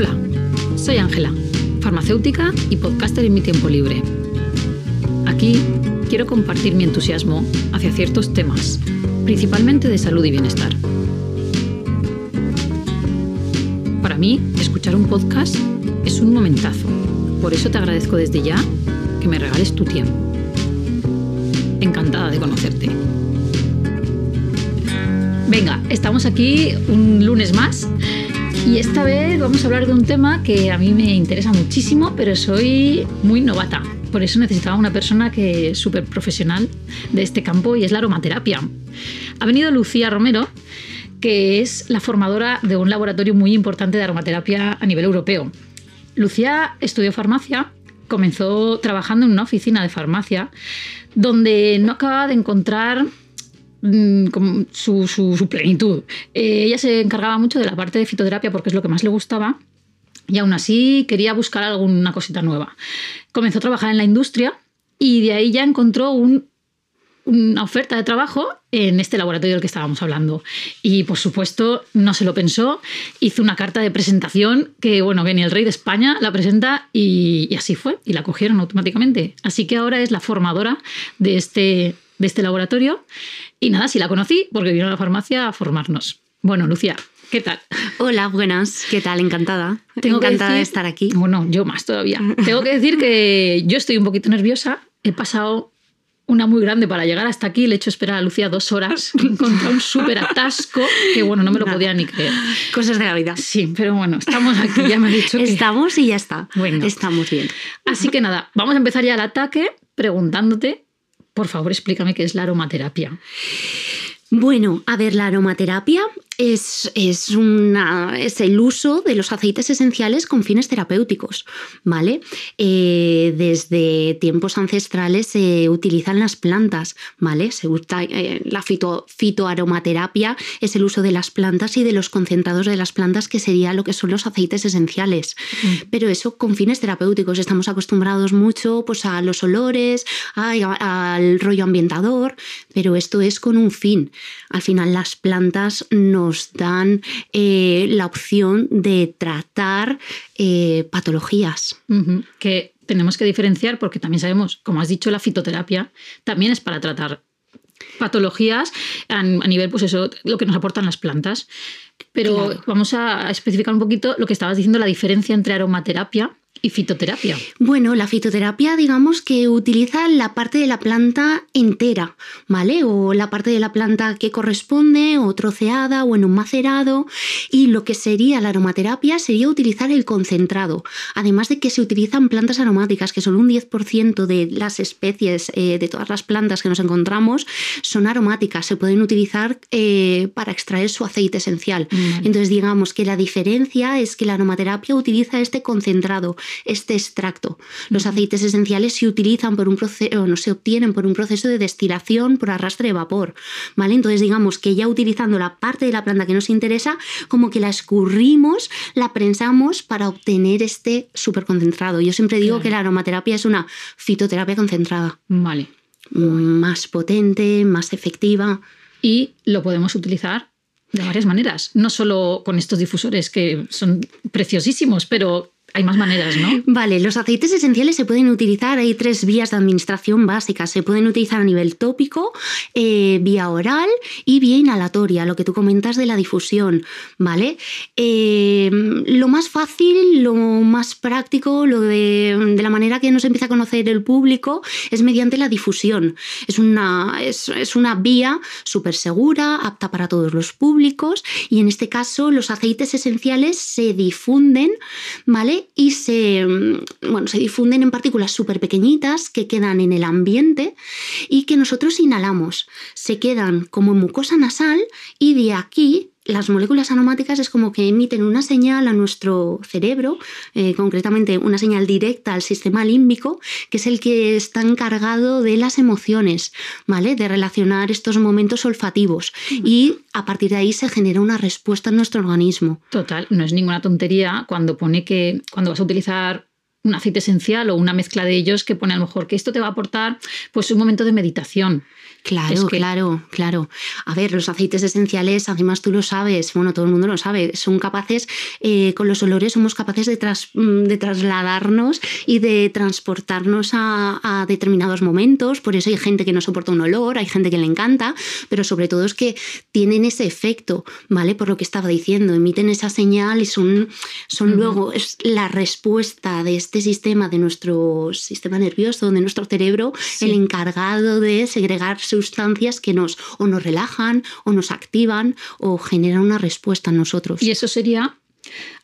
Hola, soy Ángela, farmacéutica y podcaster en mi tiempo libre. Aquí quiero compartir mi entusiasmo hacia ciertos temas, principalmente de salud y bienestar. Para mí, escuchar un podcast es un momentazo. Por eso te agradezco desde ya que me regales tu tiempo. Encantada de conocerte. Venga, estamos aquí un lunes más y esta vez vamos a hablar de un tema que a mí me interesa muchísimo, pero soy muy novata. Por eso necesitaba una persona que es súper profesional de este campo y es la aromaterapia. Ha venido Lucía Romero, que es la formadora de un laboratorio muy importante de aromaterapia a nivel europeo. Lucía estudió farmacia, comenzó trabajando en una oficina de farmacia donde no acababa de encontrar como su, plenitud. Eh, ella se encargaba mucho de la parte de fitoterapia porque es lo que más le gustaba y aún así quería buscar alguna cosita nueva. Comenzó a trabajar en la industria y de ahí ya encontró un- una oferta de trabajo en este laboratorio del que estábamos hablando. Y por supuesto no se lo pensó, hizo una carta de presentación que, bueno, ni el rey de España la presenta y, y así fue, y la cogieron automáticamente. Así que ahora es la formadora de este, de este laboratorio. Y nada, sí la conocí porque vino a la farmacia a formarnos. Bueno, Lucía, ¿qué tal? Hola, buenas. ¿Qué tal? Encantada. Tengo que Encantada de estar aquí. Bueno, yo más todavía. Tengo que decir que yo estoy un poquito nerviosa. He pasado una muy grande para llegar hasta aquí. Le he hecho esperar a Lucía dos horas. He encontrado un súper atasco que, bueno, no me lo Nada. podía ni creer. Cosas de la vida. Sí, pero bueno, estamos aquí. Ya me ha dicho que... Estamos y ya está. Bueno. Estamos bien. Así que nada, vamos a empezar ya el ataque preguntándote, por favor, explícame qué es la aromaterapia. Bueno, a ver, la aromaterapia es, es, una, es el uso de los aceites esenciales con fines terapéuticos, ¿vale? Eh, desde tiempos ancestrales se utilizan las plantas, ¿vale? Se usa, eh, la fito- fitoaromaterapia es el uso de las plantas y de los concentrados de las plantas, que sería lo que son los aceites esenciales. Pero eso con fines terapéuticos. Estamos acostumbrados mucho pues, a los olores, a- al rollo ambientador, pero esto es con un fin. Al final las plantas nos dan eh, la opción de tratar eh, patologías. Que tenemos que diferenciar porque también sabemos, como has dicho, la fitoterapia también es para tratar patologías a, a nivel, pues eso, lo que nos aportan las plantas. Pero Claro. vamos a especificar un poquito lo que estabas diciendo, la diferencia entre aromaterapia y fitoterapia. Bueno, la fitoterapia, digamos que utiliza la parte de la planta entera, ¿vale? O la parte de la planta que corresponde, o troceada, o en un macerado. Y lo que sería la aromaterapia sería utilizar el concentrado. Además de que se utilizan plantas aromáticas, que solo un 10% de las especies, eh, de todas las plantas que nos encontramos, son aromáticas. Se pueden utilizar eh, para extraer su aceite esencial. Vale. Entonces, digamos que la diferencia es que la aromaterapia utiliza este concentrado, este extracto. Los aceites esenciales se utilizan por un proceso, no se obtienen por un proceso de destilación por arrastre de vapor. ¿Vale? Entonces, digamos que ya utilizando la parte de la planta que nos interesa, como que la escurrimos, la prensamos para obtener este superconcentrado. Yo siempre digo Claro. que la aromaterapia es una fitoterapia concentrada, Vale. más potente, más efectiva. Y lo podemos utilizar de varias maneras, no solo con estos difusores que son preciosísimos, pero hay más maneras, ¿no? Vale, los aceites esenciales se pueden utilizar, hay tres vías de administración básicas. Se pueden utilizar a nivel tópico, eh, vía oral y vía inhalatoria, lo que tú comentas de la difusión, ¿vale? Eh, lo más fácil, lo más práctico, lo de, la manera que nos empieza a conocer el público es mediante la difusión. Es una, es, es una vía súper segura, apta para todos los públicos y en este caso los aceites esenciales se difunden, ¿vale? Y se, mm, bueno, se difunden en partículas súper pequeñitas que quedan en el ambiente y que nosotros inhalamos. Se quedan como en mucosa nasal y de aquí las moléculas aromáticas es como que emiten una señal a nuestro cerebro, eh, concretamente una señal directa al sistema límbico, que es el que está encargado de las emociones, ¿vale? De relacionar estos momentos olfativos. Y a partir de ahí se genera una respuesta en nuestro organismo. Total, no es ninguna tontería cuando pone que cuando vas a utilizar un aceite esencial o una mezcla de ellos que pone a lo mejor que esto te va a aportar pues un momento de meditación. Claro, claro, claro. A ver, los aceites esenciales, además tú lo sabes, bueno, todo el mundo lo sabe, son capaces, eh, con los olores somos capaces de, mm, de, trasladarnos y de transportarnos a, a, determinados momentos. Por eso hay gente que no soporta un olor, hay gente que le encanta, pero sobre todo es que tienen ese efecto, ¿vale? Por lo que estaba diciendo, emiten esa señal y son, son luego es la respuesta de este sistema, de nuestro sistema nervioso, de nuestro cerebro, el encargado de segregar sustancias que nos o nos relajan o nos activan o generan una respuesta en nosotros. Y eso sería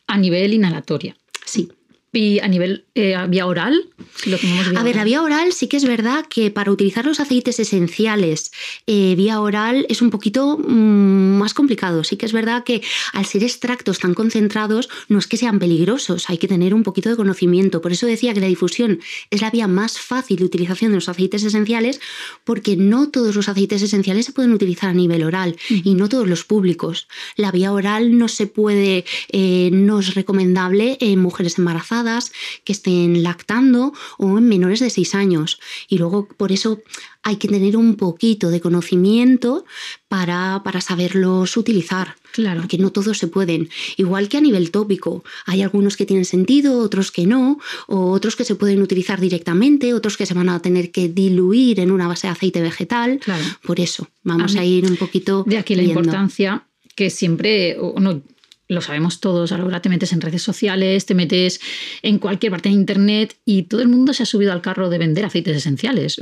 a nivel inhalatoria. Sí. Y a nivel eh, vía oral, lo A ver, la vía oral sí que es verdad que para utilizar los aceites esenciales eh, vía oral es un poquito mm, más complicado. Sí que es verdad que al ser extractos tan concentrados no es que sean peligrosos, hay que tener un poquito de conocimiento. Por eso decía que la difusión es la vía más fácil de utilización de los aceites esenciales porque no todos los aceites esenciales se pueden utilizar a nivel oral y no todos los públicos. La vía oral no se puede, eh, no es recomendable en mujeres embarazadas que estén lactando o en menores de 6 años. Y luego por eso hay que tener un poquito de conocimiento para, para saberlos utilizar. Claro. Porque no todos se pueden. Igual que a nivel tópico. Hay algunos que tienen sentido, otros que no, o otros que se pueden utilizar directamente, otros que se van a tener que diluir en una base de aceite vegetal. Claro. Por eso, vamos a, ir un poquito. De aquí la importancia que siempre, no, lo sabemos todos, ahora te metes en redes sociales, te metes en cualquier parte de internet y todo el mundo se ha subido al carro de vender aceites esenciales.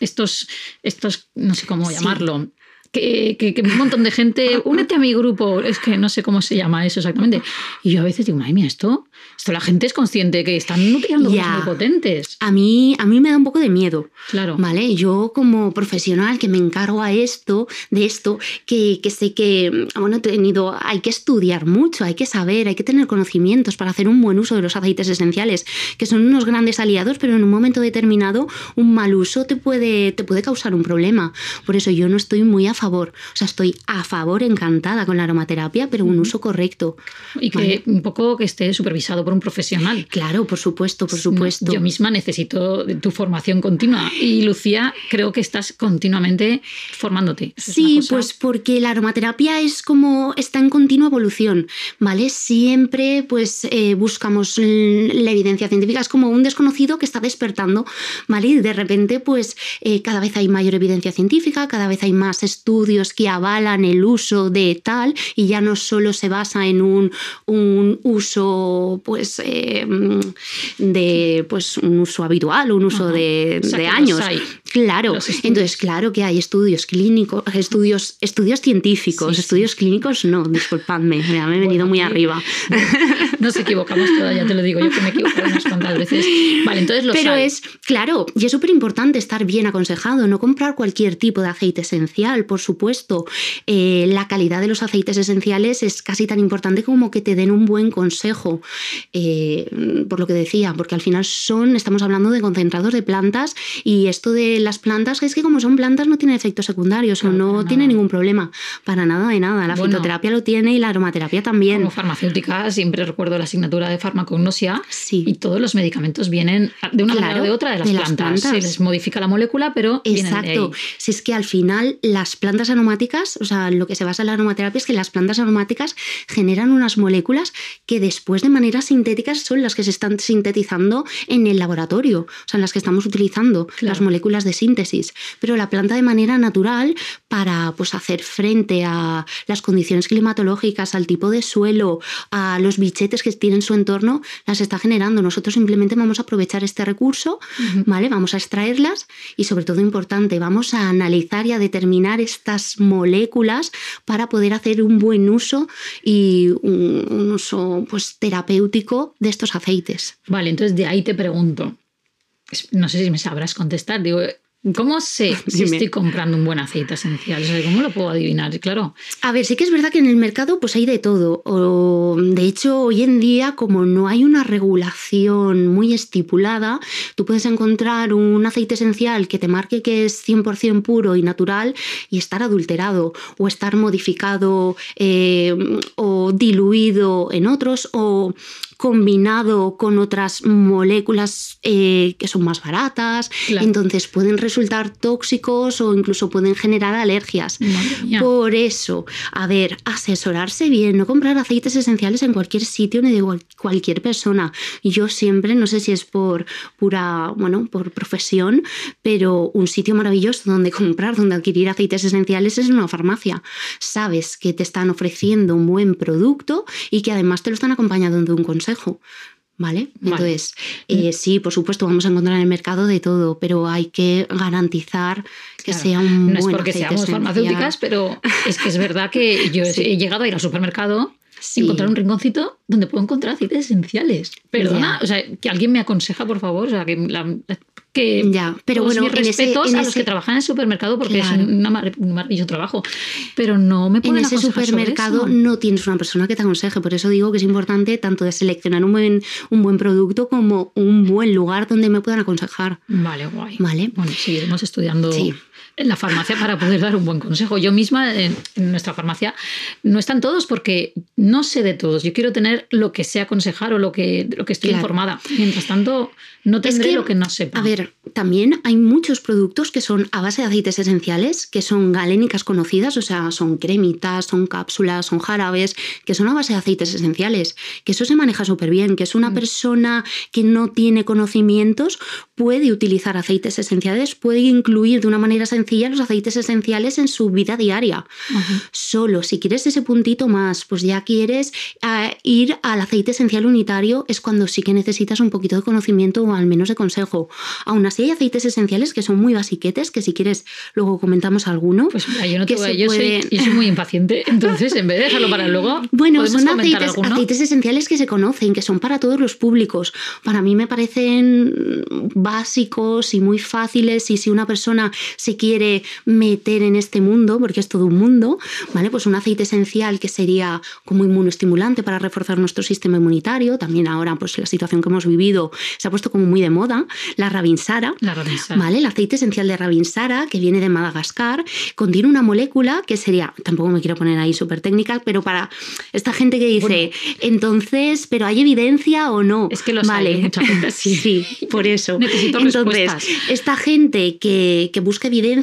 Estos, estos, no sé cómo llamarlo, que, un montón de gente, únete a mi grupo, es que no sé cómo se llama eso exactamente. Y yo a veces digo, madre mía, esto, esto la gente es consciente que están utilizando cosas muy potentes. A mí, a mí me da un poco de miedo. Claro. ¿Vale? Yo como profesional que me encargo a esto, de esto, que, que sé que, bueno, he tenido, hay que estudiar mucho, hay que saber, hay que tener conocimientos para hacer un buen uso de los aceites esenciales, que son unos grandes aliados, pero en un momento determinado un mal uso te puede, te puede causar un problema. Por eso yo no estoy muy a favor. O sea, estoy a favor, encantada con la aromaterapia, pero un uso correcto. Y que un poco que esté supervisado por un profesional. Claro, por supuesto, por supuesto. Yo misma necesito tu formación continua. Y Lucía, creo que estás continuamente formándote. sí, pues porque la aromaterapia es como está en continua evolución, ¿vale? Siempre pues eh, buscamos la evidencia científica, es como un desconocido que está despertando, ¿vale? Y de repente pues eh, cada vez hay mayor evidencia científica, cada vez hay más estudios estudios que avalan el uso de tal y ya no solo se basa en un, un uso pues eh, de pues un uso habitual, un uso de, años. Claro, entonces claro que hay estudios clínicos, estudios, estudios científicos, estudios clínicos no, disculpadme, me he venido muy arriba. Nos equivocamos todas, ya te lo digo, yo que me equivoco unas cuantas veces. Vale, entonces lo Pero es, claro, y es súper importante estar bien aconsejado, no comprar cualquier tipo de aceite esencial, por supuesto. Eh, la calidad de los aceites esenciales es casi tan importante como que te den un buen consejo, eh, por lo que decía, porque al final son, estamos hablando de concentrados de plantas y esto de las plantas es que como son plantas no tienen efectos secundarios o no tiene ningún problema, para nada de nada. La fitoterapia lo tiene y la aromaterapia también. Como farmacéutica siempre recuerdo la asignatura de farmacognosia y todos los medicamentos vienen de una manera o de otra de las, plantas. Se les modifica la molécula, pero Exacto. Si es que al final las plantas aromáticas, o sea, lo que se basa en la aromaterapia es que las plantas aromáticas generan unas moléculas que después de manera sintéticas son las que se están sintetizando en el laboratorio, o sea, en las que estamos utilizando las moléculas de síntesis. Pero la planta de manera natural para pues, hacer frente a las condiciones climatológicas, al tipo de suelo, a los bichetes que tienen su entorno, las está generando. Nosotros simplemente vamos a aprovechar este recurso, ¿vale? Vamos a extraerlas y sobre todo importante, vamos a analizar y a determinar estas moléculas para poder hacer un buen uso y un, uso pues, terapéutico de estos aceites. Vale, entonces de ahí te pregunto, no sé si me sabrás contestar, digo, ¿Cómo sé si estoy comprando un buen aceite esencial? ¿Cómo lo puedo adivinar? Claro. A ver, sí que es verdad que en el mercado pues hay de todo. O, de hecho, hoy en día, como no hay una regulación muy estipulada, tú puedes encontrar un aceite esencial que te marque que es 100% puro y natural y estar adulterado o estar modificado eh, o diluido en otros o combinado con otras moléculas eh, que son más baratas, entonces pueden resultar tóxicos o incluso pueden generar alergias. Por eso, a ver, asesorarse bien, no comprar aceites esenciales en cualquier sitio ni de cualquier persona. Yo siempre, no sé si es por pura, bueno, por profesión, pero un sitio maravilloso donde comprar, donde adquirir aceites esenciales es una farmacia. Sabes que te están ofreciendo un buen producto y que además te lo están acompañando de un consejo ¿Vale? Entonces, eh, sí, por supuesto, vamos a encontrar en el mercado de todo, pero hay que garantizar que sea un no es porque seamos farmacéuticas, pero es que es verdad que yo he llegado a ir al supermercado y encontrar un rinconcito donde puedo encontrar aceites esenciales. Perdona, o sea, que alguien me aconseja, por favor, o sea, que la, que ya, pero bueno, mis respetos a los que trabajan en el supermercado porque es un maravilloso trabajo, pero no me pueden En ese supermercado no tienes una persona que te aconseje, por eso digo que es importante tanto de seleccionar un buen, un buen producto como un buen lugar donde me puedan aconsejar. Vale, guay. Vale. Bueno, seguiremos estudiando en la farmacia para poder dar un buen consejo. Yo misma en, nuestra farmacia no están todos porque no sé de todos. Yo quiero tener lo que sé aconsejar o lo que, lo que estoy informada. Mientras tanto, no tendré lo que no sepa. A ver, también hay muchos productos que son a base de aceites esenciales, que son galénicas conocidas, o sea, son cremitas, son cápsulas, son jarabes, que son a base de aceites esenciales, que eso se maneja súper bien, que es una mm. persona que no tiene conocimientos, puede utilizar aceites esenciales, puede incluir de una manera sencilla los aceites esenciales en su vida diaria. Solo si quieres ese puntito más, pues ya quieres ah, ir al aceite esencial unitario, es cuando sí que necesitas un poquito de conocimiento o al menos de consejo. Aún así hay aceites esenciales que son muy basiquetes, que si quieres luego comentamos alguno. Pues yo no te voy, yo, soy, muy impaciente, entonces en vez de dejarlo para luego, bueno, son aceites, aceites esenciales que se conocen, que son para todos los públicos. Para mí me parecen básicos y muy fáciles y si una persona se quiere meter en este mundo, porque es todo un mundo, ¿vale? Pues un aceite esencial que sería como inmunoestimulante para reforzar nuestro sistema inmunitario, también ahora pues la situación que hemos vivido se ha puesto como muy de moda, la Ravinsara, la Ravinsara. ¿vale? El aceite esencial de Ravinsara, que viene de Madagascar, contiene una molécula que sería, tampoco me quiero poner ahí súper técnica, pero para esta gente que dice, entonces, pero ¿hay evidencia o no? Es que lo vale. Hay, mucha gente sí. sí, por eso. Necesito Entonces, esta gente que, que, busca evidencia,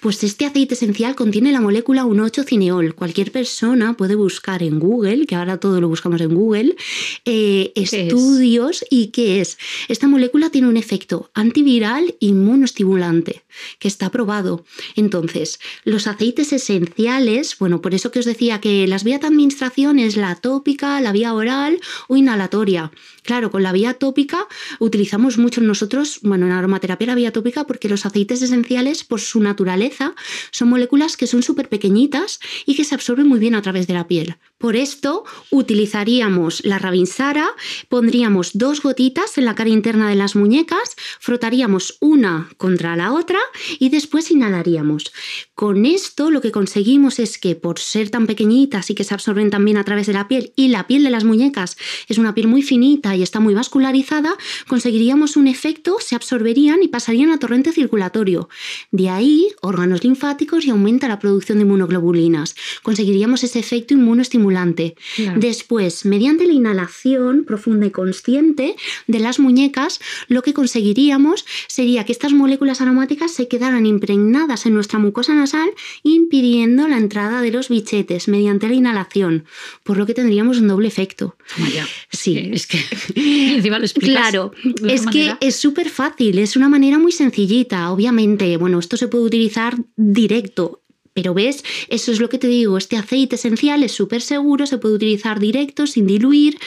pues este aceite esencial contiene la molécula 1,8-cineol. Cualquier persona puede buscar en Google, que ahora todo lo buscamos en Google, eh, estudios y qué es. Esta molécula tiene un efecto antiviral inmunoestimulante, que está probado. Entonces, los aceites esenciales, bueno, por eso que os decía que las vías de administración es la tópica, la vía oral o inhalatoria. Claro, con la vía tópica utilizamos mucho nosotros, bueno, en aromaterapia la vía tópica porque los aceites esenciales, por su naturaleza, son moléculas que son súper pequeñitas y que se absorben muy bien a través de la piel. Por esto utilizaríamos la Ravinsara, pondríamos dos gotitas en la cara interna de las muñecas, frotaríamos una contra la otra y después inhalaríamos. Con esto lo que conseguimos es que por ser tan pequeñitas y que se absorben también a través de la piel y la piel de las muñecas es una piel muy finita y está muy vascularizada, conseguiríamos un efecto, se absorberían y pasarían a torrente circulatorio. De ahí, órganos linfáticos y aumenta la producción de inmunoglobulinas. Conseguiríamos ese efecto inmunoestimulante. Después, mediante la inhalación profunda y consciente de las muñecas, lo que conseguiríamos sería que estas moléculas aromáticas se quedaran impregnadas en nuestra mucosa nasal, impidiendo la entrada de los bichetes mediante la inhalación, por lo que tendríamos un doble efecto. Sí, es que encima lo Claro, es que es súper fácil, es una manera muy sencillita, obviamente. Bueno, esto se puede utilizar directo Pero ves, eso es lo que te digo, este aceite esencial es súper seguro, se puede utilizar directo, sin diluir,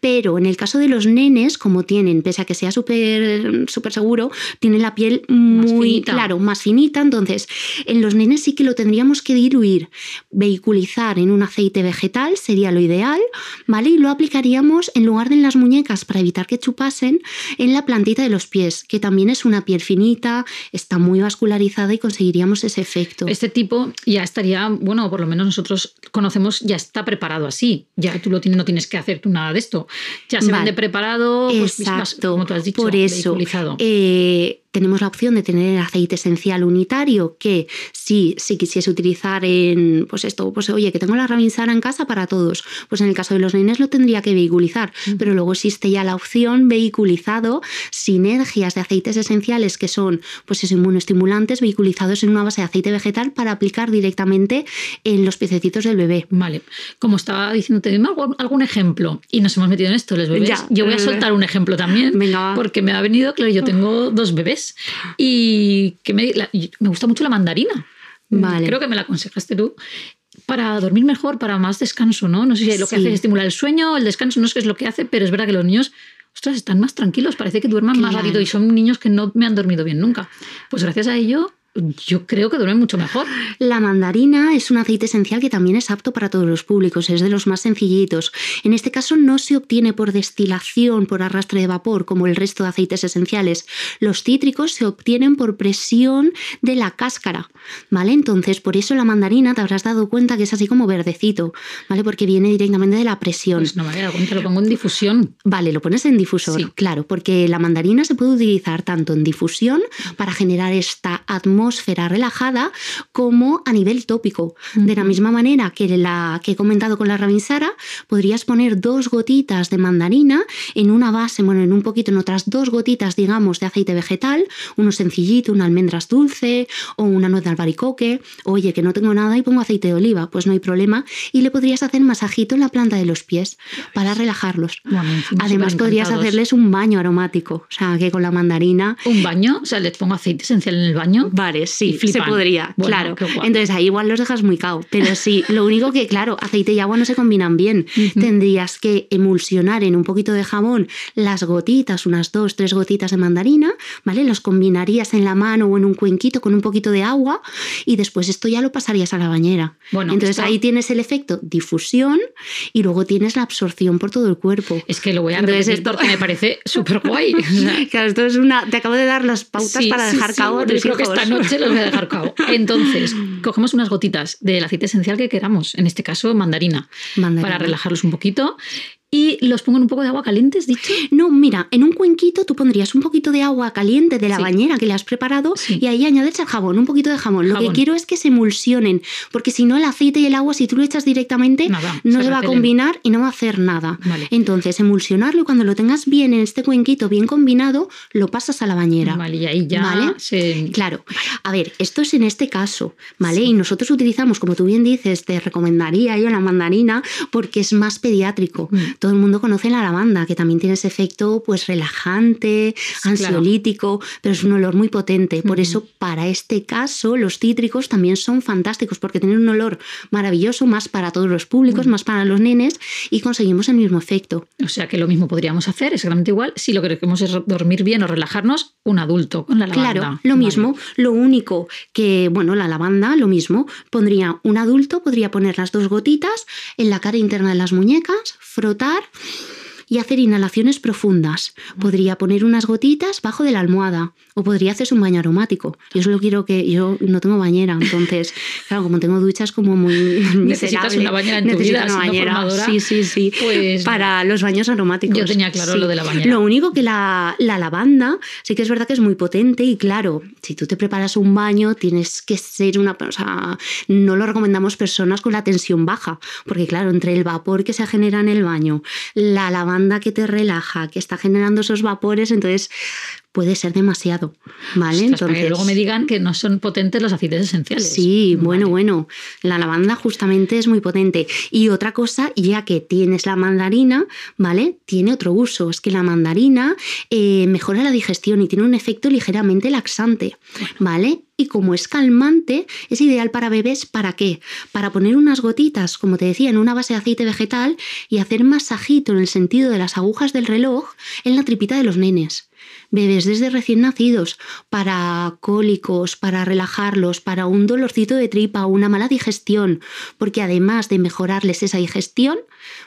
pero en el caso de los nenes, como tienen, pese a que sea súper súper seguro, tienen la piel muy, claro, más finita, entonces en los nenes sí que lo tendríamos que diluir, vehiculizar en un aceite vegetal sería lo ideal, ¿vale? Y lo aplicaríamos en lugar de en las muñecas para evitar que chupasen, en la plantita de los pies, que también es una piel finita, está muy vascularizada y conseguiríamos ese efecto. Este tipo ya estaría, bueno, por lo menos nosotros conocemos, ya está preparado así. Ya tú lo tienes, no tienes que hacer tú nada de esto. Ya se vende preparado, pues, Exacto. como tú has dicho, por eso, eh, tenemos la opción de tener el aceite esencial unitario que si, si quisiese utilizar en, pues esto, pues oye, que tengo la Ravinsara en casa para todos, pues en el caso de los nenes lo tendría que vehiculizar, pero luego existe ya la opción vehiculizado, sinergias de aceites esenciales que son, pues esos inmunoestimulantes vehiculizados en una base de aceite vegetal para aplicar directamente en los piececitos del bebé. Vale, como estaba diciendo, te algún, algún ejemplo y nos hemos metido en esto, los bebés. yo voy a soltar un ejemplo también, Venga, porque me ha venido, claro, yo tengo dos bebés y que me, me gusta mucho la mandarina. Vale. Creo que me la aconsejaste tú para dormir mejor, para más descanso, ¿no? No sé si lo que hace es estimular el sueño, el descanso, no sé qué es lo que hace, pero es verdad que los niños, ostras, están más tranquilos, parece que duerman más rápido y son niños que no me han dormido bien nunca. Pues gracias a ello yo creo que duerme mucho mejor. La mandarina es un aceite esencial que también es apto para todos los públicos, es de los más sencillitos. En este caso no se obtiene por destilación, por arrastre de vapor, como el resto de aceites esenciales. Los cítricos se obtienen por presión de la cáscara, ¿vale? Entonces, por eso la mandarina te habrás dado cuenta que es así como verdecito, ¿vale? Porque viene directamente de la presión. Pues no dado cuenta, lo pongo en difusión. Vale, lo pones en difusor, claro, porque la mandarina se puede utilizar tanto en difusión para generar esta atmósfera atmósfera relajada como a nivel tópico. De la misma manera que la que he comentado con la Ravinsara, podrías poner dos gotitas de mandarina en una base, bueno, en un poquito, en otras dos gotitas, digamos, de aceite vegetal, uno sencillito, una almendras dulce o una nuez de albaricoque. Oye, que no tengo nada y pongo aceite de oliva, pues no hay problema. Y le podrías hacer masajito en la planta de los pies para relajarlos. Además, podrías hacerles un baño aromático, o sea, que con la mandarina. ¿Un baño? O sea, les pongo aceite esencial en el baño. Vale sí, se podría, claro. Entonces ahí igual los dejas muy cao, pero sí, lo único que, claro, aceite y agua no se combinan bien. Tendrías que emulsionar en un poquito de jamón las gotitas, unas dos, tres gotitas de mandarina, ¿vale? Los combinarías en la mano o en un cuenquito con un poquito de agua y después esto ya lo pasarías a la bañera. Bueno, Entonces ahí tienes el efecto difusión y luego tienes la absorción por todo el cuerpo. Es que lo voy a Entonces, esto porque me parece súper guay. claro, esto es una... Te acabo de dar las pautas para dejar sí, cabo sí, creo que esta noche se los voy a dejar cabo. Entonces, cogemos unas gotitas del aceite esencial que queramos, en este caso mandarina, mandarina. para relajarlos un poquito y los pongo en un poco de agua caliente, ¿has dicho? No, mira, en un cuenquito tú pondrías un poquito de agua caliente de la bañera que le has preparado y ahí añades el jabón, un poquito de jamón. Lo que quiero es que se emulsionen, porque si no el aceite y el agua, si tú lo echas directamente, no se, va a combinar y no va a hacer nada. Entonces, emulsionarlo y cuando lo tengas bien en este cuenquito, bien combinado, lo pasas a la bañera. Vale, y ahí ya ¿Vale? Claro. A ver, esto es en este caso, ¿vale? Y nosotros utilizamos, como tú bien dices, te recomendaría yo la mandarina porque es más pediátrico. Mm todo el mundo conoce la lavanda, que también tiene ese efecto pues relajante, ansiolítico, pero es un olor muy potente. Por eso, para este caso, los cítricos también son fantásticos porque tienen un olor maravilloso, más para todos los públicos, más para los nenes, y conseguimos el mismo efecto. O sea que lo mismo podríamos hacer, exactamente igual, si lo que queremos es dormir bien o relajarnos, un adulto con la lavanda. Claro, lo mismo. Lo único que, bueno, la lavanda, lo mismo. Pondría un adulto, podría poner las dos gotitas en la cara interna de las muñecas, frotar estar. Y hacer inhalaciones profundas. Podría poner unas gotitas bajo de la almohada o podría hacerse un baño aromático. Yo solo quiero que yo no tengo bañera, entonces, claro, como tengo duchas como muy necesitas una bañera en tu vida, una bañera. sí, sí, sí. Pues para los baños aromáticos. Yo tenía claro lo de la bañera. Lo único que la, la lavanda sí que es verdad que es muy potente y claro, si tú te preparas un baño tienes que ser una, o sea, no lo recomendamos personas con la tensión baja, porque claro, entre el vapor que se genera en el baño, la lavanda que te relaja, que está generando esos vapores, entonces puede ser demasiado, ¿vale? entonces que luego me digan que no son potentes los aceites esenciales. Sí, bueno, bueno, la lavanda justamente es muy potente. Y otra cosa, ya que tienes la mandarina, ¿vale? Tiene otro uso, es que la mandarina eh, mejora la digestión y tiene un efecto ligeramente laxante, ¿vale? Y como es calmante, es ideal para bebés. ¿Para qué? Para poner unas gotitas, como te decía, en una base de aceite vegetal y hacer masajito en el sentido de las agujas del reloj en la tripita de los nenes bebés desde recién nacidos, para cólicos, para relajarlos, para un dolorcito de tripa, una mala digestión, porque además de mejorarles esa digestión,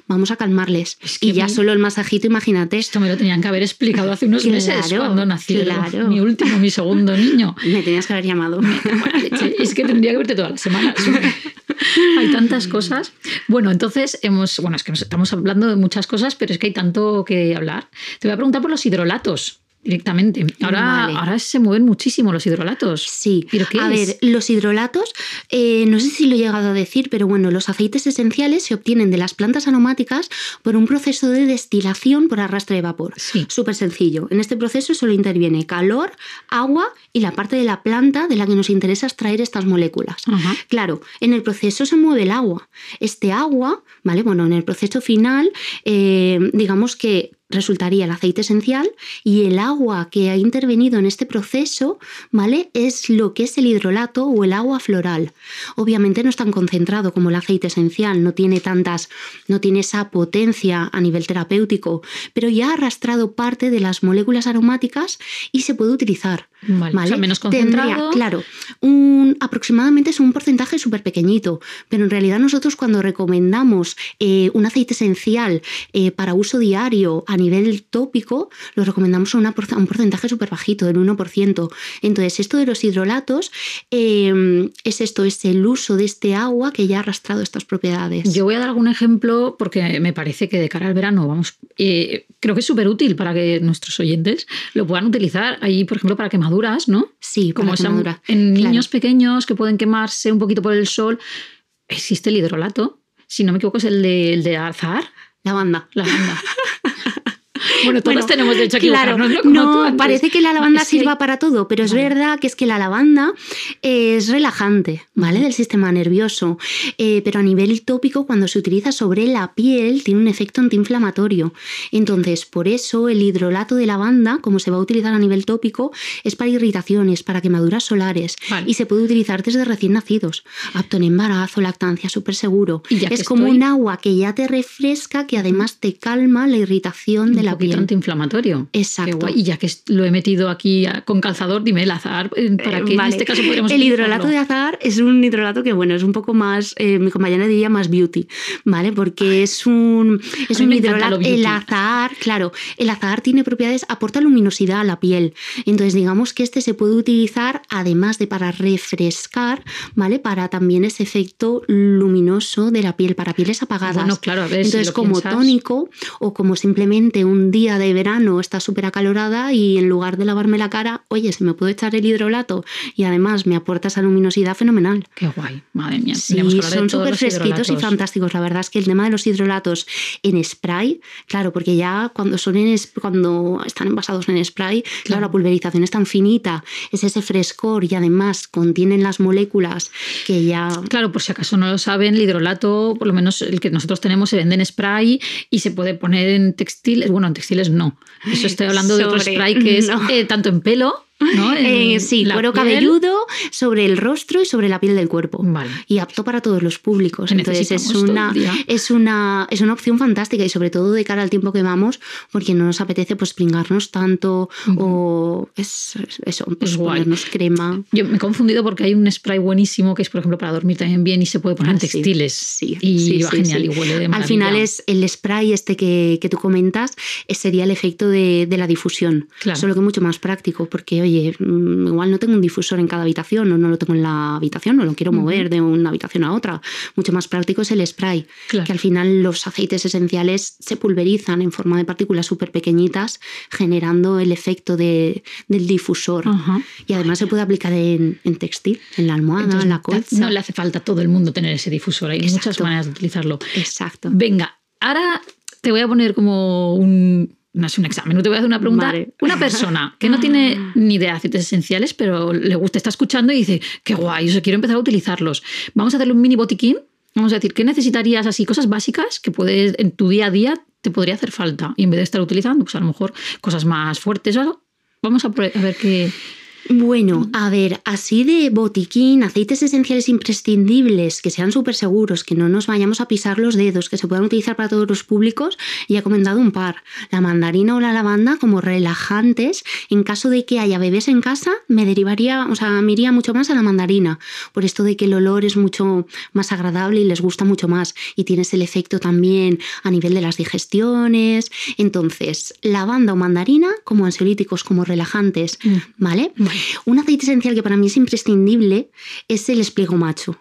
vamos a calmarles. y ya solo el masajito, imagínate. Esto me lo tenían que haber explicado hace unos meses cuando nació mi último, mi segundo niño. Me tenías que haber llamado. es que tendría que verte todas las semanas. hay tantas cosas. Bueno, entonces hemos, bueno, es que nos estamos hablando de muchas cosas, pero es que hay tanto que hablar. Te voy a preguntar por los hidrolatos directamente. Ahora, ahora se mueven muchísimo los hidrolatos. Sí. ¿Pero qué a ver, los hidrolatos, eh, no sé si lo he llegado a decir, pero bueno, los aceites esenciales se obtienen de las plantas aromáticas por un proceso de destilación por arrastre de vapor. Sí. Súper sencillo. En este proceso solo interviene calor, agua y la parte de la planta de la que nos interesa extraer estas moléculas. Claro, en el proceso se mueve el agua. Este agua, ¿vale? Bueno, en el proceso final, eh, digamos que resultaría el aceite esencial y el agua que ha intervenido en este proceso, ¿vale? Es lo que es el hidrolato o el agua floral. Obviamente no es tan concentrado como el aceite esencial, no tiene tantas, no tiene esa potencia a nivel terapéutico, pero ya ha arrastrado parte de las moléculas aromáticas y se puede utilizar. Vale, menos concentrado. claro, un, aproximadamente es un porcentaje súper pequeñito, pero en realidad nosotros cuando recomendamos eh, un aceite esencial eh, para uso diario a nivel tópico, lo recomendamos a, un porcentaje súper bajito, del 1%. Entonces, esto de los hidrolatos em, es esto, es el uso de este agua que ya ha arrastrado estas propiedades. Yo voy a dar algún ejemplo porque me parece que de cara al verano, vamos, eh, creo que es súper útil para que nuestros oyentes lo puedan utilizar ahí, por ejemplo, para quemar duras, ¿no? Sí, como en niños pequeños que pueden quemarse un poquito por el sol, existe el hidrolato. Si no me equivoco, es el de, el de azar. La banda. La banda. Bueno, todos tenemos derecho a claro, ¿no? parece que la lavanda sirva para todo, pero es verdad que es que la lavanda es relajante, ¿vale? Del sistema nervioso. Eh, pero a nivel tópico, cuando se utiliza sobre la piel, tiene un efecto antiinflamatorio. Entonces, por eso el hidrolato de lavanda, como se va a utilizar a nivel tópico, es para irritaciones, para quemaduras solares. Y se puede utilizar desde recién nacidos. Apto en embarazo, lactancia, súper seguro. es como un agua que ya te refresca, que además te calma la irritación de la piel antiinflamatorio. Exacto. Y ya que lo he metido aquí con calzador, dime el azar, eh, para que en este caso podríamos El hidrolato de azar es un hidrolato que, bueno, es un poco más, eh, mi compañera diría más beauty, ¿vale? Porque es un, es un hidrolato. El azar, claro, el azar tiene propiedades, aporta luminosidad a la piel. Entonces, digamos que este se puede utilizar, además de para refrescar, ¿vale? Para también ese efecto luminoso de la piel, para pieles apagadas. Bueno, claro, a ver, Entonces, como tónico o como simplemente un día de verano está súper acalorada y en lugar de lavarme la cara, oye, se me puede echar el hidrolato y además me aporta esa luminosidad fenomenal. Qué guay, madre mía. Sí, son súper fresquitos y fantásticos. La verdad es que el tema de los hidrolatos en spray, claro, porque ya cuando son en, cuando están envasados en spray, claro, la pulverización es tan finita, es ese frescor y además contienen las moléculas que ya... Claro, por si acaso no lo saben, el hidrolato, por lo menos el que nosotros tenemos, se vende en spray y se puede poner en textiles, bueno, en textiles no. Eso estoy hablando de otro spray que es eh, tanto en pelo eh, sí, cuero cabelludo sobre el rostro y sobre la piel del cuerpo. Y apto para todos los públicos. Entonces es una, es, una, es una opción fantástica y sobre todo de cara al tiempo que vamos, porque no nos apetece pues pringarnos tanto o es, eso, pues ponernos crema. Yo me he confundido porque hay un spray buenísimo que es, por ejemplo, para dormir también bien y se puede poner en ah, textiles. Sí, y va genial y huele de Al final es el spray este que, que tú comentas, sería el efecto de, de la difusión. Solo que mucho más práctico porque, oye, mm, igual no tengo un difusor en cada habitación o no lo tengo en la habitación, no lo quiero mover de una habitación a otra. Mucho más práctico es el spray, que al final los aceites esenciales se pulverizan en forma de partículas súper pequeñitas, generando el efecto de, del difusor. Y además se puede aplicar en, textil, en la almohada, en la colcha. No le hace falta a todo el mundo tener ese difusor, hay muchas maneras de utilizarlo. Exacto. Venga, ahora te voy a poner como un, no es un examen, no te voy a hacer una pregunta. Una persona que no tiene ni idea de aceites esenciales, pero le gusta, está escuchando y dice, qué guay, yo quiero empezar a utilizarlos. Vamos a hacerle un mini botiquín. Vamos a decir, ¿qué necesitarías así? Cosas básicas que puedes en tu día a día te podría hacer falta. Y en vez de estar utilizando, pues a lo mejor cosas más fuertes o algo. Vamos a, ver qué, Bueno, a ver, así de botiquín, aceites esenciales imprescindibles, que sean súper seguros, que no nos vayamos a pisar los dedos, que se puedan utilizar para todos los públicos, y he comentado un par. La mandarina o la lavanda como relajantes. En caso de que haya bebés en casa, me derivaría, o sea, me iría mucho más a la mandarina, por esto de que el olor es mucho más agradable y les gusta mucho más. Y tienes el efecto también a nivel de las digestiones. Entonces, lavanda o mandarina como ansiolíticos, como relajantes, Mm. ¿vale? Vale. Un aceite esencial que para mí es imprescindible es el espliego macho.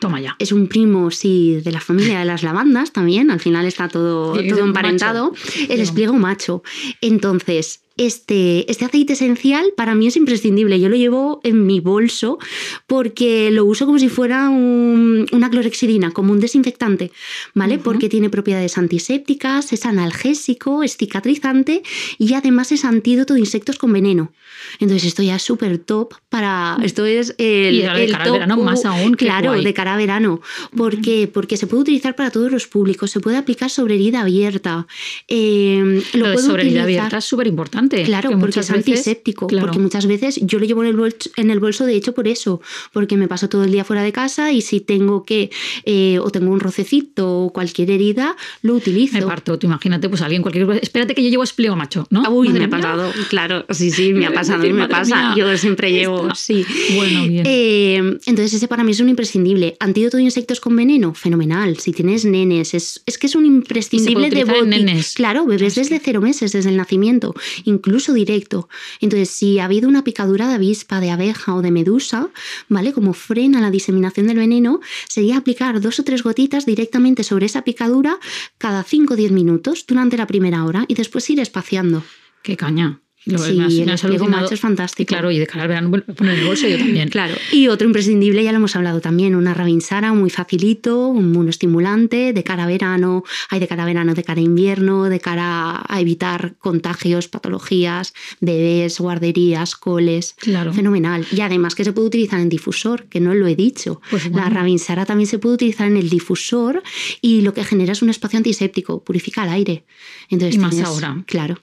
Toma ya. Es un primo, sí, de la familia de las lavandas también. Al final está todo, Sí, todo macho. emparentado. El Espliego. macho. Entonces, este, este aceite esencial para mí es imprescindible. Yo lo llevo en mi bolso porque lo uso como si fuera un- una clorexidina, como un desinfectante, ¿vale? Porque tiene propiedades antisépticas, es analgésico, es cicatrizante y además es antídoto de insectos con veneno. Entonces esto ya es súper top para... Esto es el, Y de el cara top, verano más aún, Claro, guay. de cara a verano. ¿Por qué? Porque se puede utilizar para todos los públicos, se puede aplicar sobre herida abierta. eh, lo, Lo de sobre herida abierta es súper importante. Claro, porque es antiséptico. claro. Porque muchas veces yo lo llevo en el, bolso, en el bolso, de hecho, por eso. Porque me paso todo el día fuera de casa y si tengo que, eh, o tengo un rocecito o cualquier herida, lo utilizo. Me parto, tú imagínate, pues alguien cualquier espérate que yo llevo espliego macho, ¿no? Ah, Uy, Madre me ha pasado, claro, sí, sí, me ha Pasado, mía, me pasa. mía. Yo siempre llevo, Esta. sí. Bueno, bien. Eh, entonces, ese para mí es un imprescindible. Antídoto de insectos con veneno, fenomenal. Si tienes nenes, es, es que es un imprescindible de nenes. Claro, bebés desde cero meses, desde el nacimiento, incluso directo. Entonces, si ha habido una picadura de avispa, de abeja o de medusa, ¿vale? Como frena la diseminación del veneno, sería aplicar dos o tres gotitas directamente sobre esa picadura cada 5 o 10 minutos durante la primera hora y después ir espaciando. Qué caña. Lo, Sí, me has, el alucinado. macho es fantástico. Y claro, y de cara al verano poner en el bolso yo también. Claro. Y otro imprescindible, ya lo hemos hablado también, una Ravinsara muy facilito, un monoestimulante, de cara a verano, hay de cara a verano, de cara a invierno, de cara a evitar contagios, patologías, bebés, guarderías, coles. Claro. Fenomenal. Y además que se puede utilizar en difusor, que no lo he dicho. Pues La bueno. Ravinsara también se puede utilizar en el difusor y lo que genera es un espacio antiséptico, purifica el aire. Entonces Y más tienes- ahora. Claro.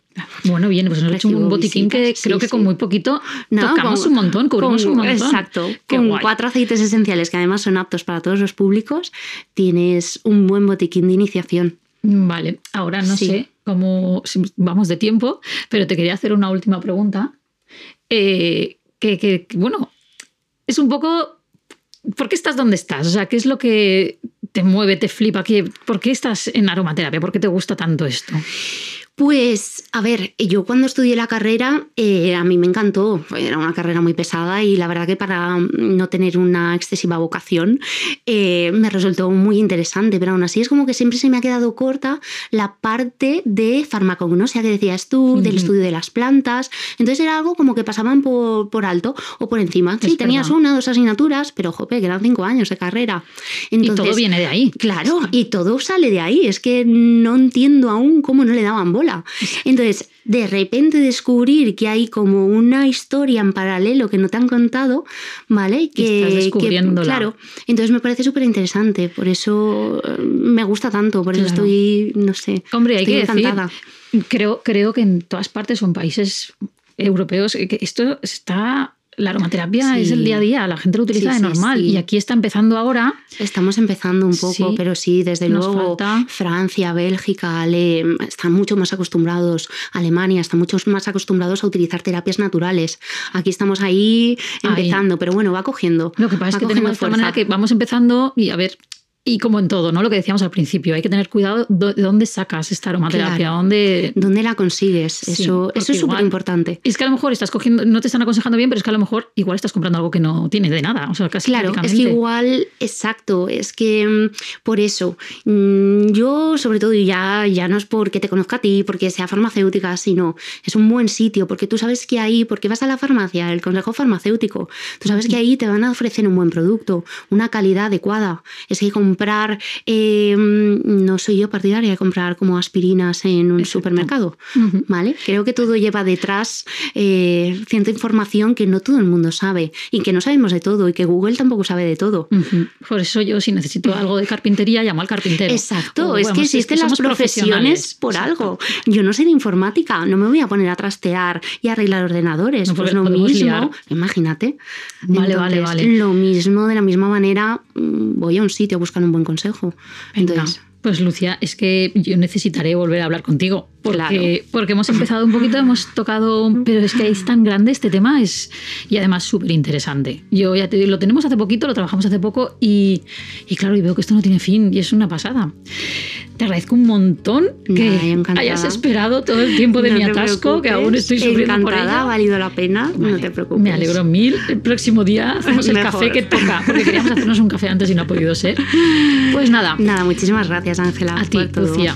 Bueno, bien, pues nos ha hecho un botiquín que sí, creo que con muy poquito No, tocamos con- un montón, cubrimos con- un montón. Exacto. Qué con guay. cuatro aceites esenciales que además son aptos para todos los públicos, tienes un buen botiquín de iniciación. Vale, ahora no Sí. sé cómo si vamos de tiempo, pero te quería hacer una última pregunta. Eh, que, que, que, bueno, es un poco. ¿Por qué estás donde estás? O sea, ¿qué es lo que te mueve, te flipa? ¿Qué- ¿Por qué estás en aromaterapia? ¿Por qué te gusta tanto esto? Pues, a ver, yo cuando estudié la carrera, eh, a mí me encantó. Era una carrera muy pesada y la verdad que para no tener una excesiva vocación eh, me resultó muy interesante, pero aún así es como que siempre se me ha quedado corta la parte de farmacognosia que decías tú, del estudio de las plantas. Entonces era algo como que pasaban por, por alto o por encima. Sí, Es tenías verdad. una dos asignaturas, pero jope, que eran cinco años de carrera. y Entonces, todo viene de ahí. Claro, y todo sale de ahí. Es que no entiendo aún cómo no le daban bola. Entonces, de repente descubrir que hay como una historia en paralelo que no te han contado, ¿vale? Que, estás que- descubriéndola. claro, entonces me parece súper interesante. Por eso eh, me gusta tanto, por eso Claro. estoy, no sé. Hombre, hay estoy que decir, encantada. creo, creo que en todas partes son países europeos eh, que esto está... La aromaterapia Sí. es el día a día, la gente lo utiliza Sí, de normal sí. y aquí está empezando ahora. Estamos empezando un poco, pero sí, desde luego falta. Francia, Bélgica, Ale, están mucho más acostumbrados, Alemania están mucho más acostumbrados a utilizar terapias naturales. Aquí estamos ahí Ahí. empezando, pero bueno, va cogiendo. Lo que pasa es que tenemos de esta manera que vamos empezando y a ver, y como en todo, ¿no? Lo que decíamos al principio, hay que tener cuidado do- de dónde sacas esta aromaterapia, Claro. dónde... ¿Dónde la consigues? Sí, eso, eso es súper importante. Es que a lo mejor estás cogiendo, no te están aconsejando bien, pero es que a lo mejor igual estás comprando algo que no tiene de nada. O sea, casi Claro, es que igual, exacto, es que mm, por eso, mm, yo sobre todo, y ya, ya no es porque te conozca a ti, porque sea farmacéutica, sino es un buen sitio, porque tú sabes que ahí, porque vas a la farmacia, el consejo farmacéutico, tú sabes que ahí te van a ofrecer un buen producto, una calidad adecuada. Es que con comprar, eh, no soy yo partidaria de comprar como aspirinas en un supermercado, ¿vale? Creo que todo lleva detrás eh, cierta información que no todo el mundo sabe y que no sabemos de todo y que Google tampoco sabe de todo. Por eso yo si necesito algo de carpintería llamo al carpintero. Exacto, es que existen las profesiones por algo. Yo no sé de informática, no me voy a poner a trastear y arreglar ordenadores, pues lo mismo, imagínate. Vale, vale, vale. Lo mismo, de la misma manera, mm, voy a un sitio a un buen consejo. Entonces, pues Lucia, es que yo necesitaré volver a hablar contigo. Porque, porque hemos empezado un poquito, hemos tocado, pero es que es tan grande este tema es, y además súper interesante. Yo ya te lo tenemos hace poquito, lo trabajamos hace poco y, y claro, y veo que esto no tiene fin y es una pasada. Te agradezco un montón que hayas esperado todo el tiempo de mi atasco, que aún estoy sufriendo por ella. ha valido la pena, no te preocupes. Me alegro mil. El próximo día hacemos el café que toca, porque queríamos hacernos un café antes y no ha podido ser. Pues nada. Nada, muchísimas gracias, Ángela. A ti, Lucía.